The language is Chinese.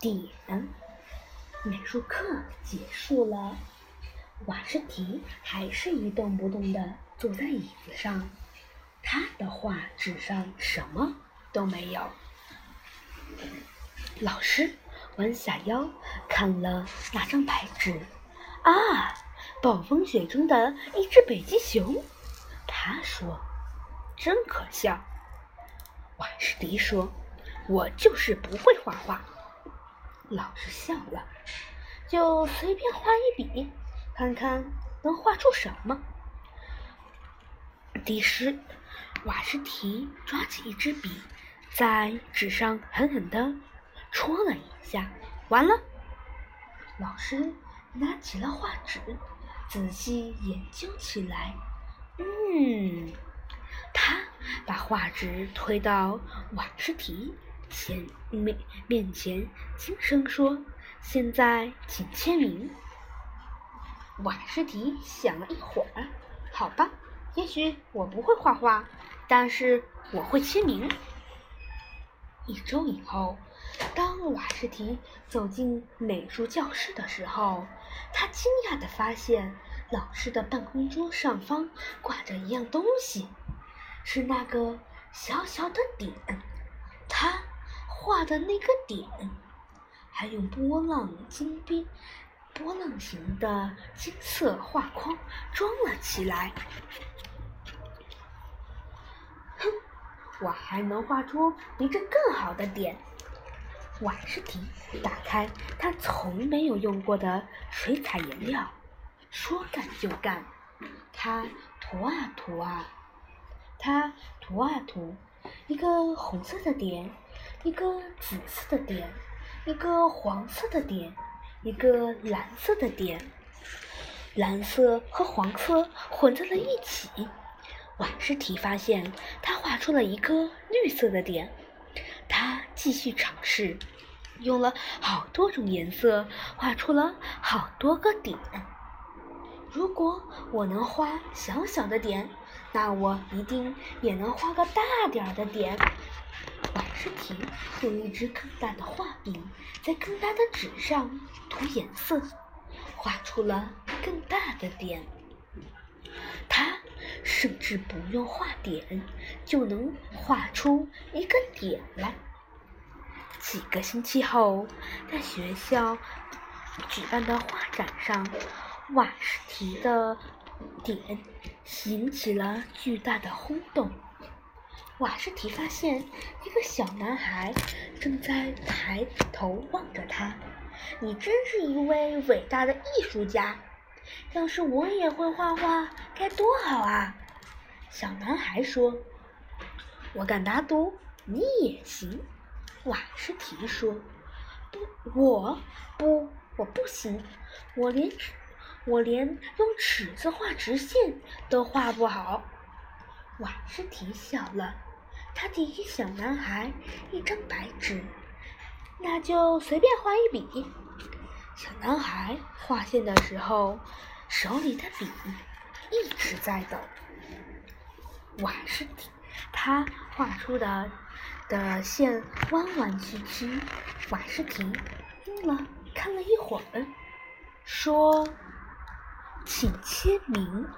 点。美术课结束了，瓦什提还是一动不动地坐在椅子上，他的画纸上什么都没有。老师弯下腰看了那张白纸，啊，暴风雪中的一只北极熊。他说：“真可笑。”瓦什迪说：“我就是不会画画。”老师笑了，就随便画一笔，看看能画出什么。第十，瓦什提抓起一支笔，在纸上狠狠地戳了一下，完了。老师拿起了画纸，仔细研究起来。嗯，他把画纸推到瓦什提前面面前，轻声说：“现在请签名。”瓦什提想了一会儿，好吧，也许我不会画画，但是我会签名。一周以后，当瓦什提走进美术教室的时候，他惊讶地发现。老师的办公桌上方挂着一样东西，是那个小小的点。画的那个点，还用波浪金边、波浪形的金色画框装了起来。哼，我还能画出比这更好的点。瓦什提打开他从没有用过的水彩颜料。说干就干，他涂啊涂啊，他涂啊涂，一个红色的点，一个紫色的点，一个黄色的点，一个蓝色的点，蓝色和黄色混在了一起。瓦什提发现，他画出了一个绿色的点。他继续尝试，用了好多种颜色，画出了好多个点。如果我能画小小的点，那我一定也能画个大点儿的点。瓦什提用一支更大的画笔在更大的纸上涂颜色，画出了更大的点。他甚至不用画点，就能画出一个点来。几个星期后，在学校举办的画展上。瓦什提的点引起了巨大的轰动。瓦什提发现一个小男孩正在抬头望着他。“你真是一位伟大的艺术家！要是我也会画画，该多好啊！”小男孩说。“我敢打赌，你也行。”瓦什提说。“不，我不，我不行，我连……”我连用尺子画直线都画不好。瓦什提笑了，他递给小男孩一张白纸，那就随便画一笔。小男孩画线的时候，手里的笔一直在抖。瓦什提他画出的的线弯弯曲曲。瓦什提听了看了一会儿，说。请签名。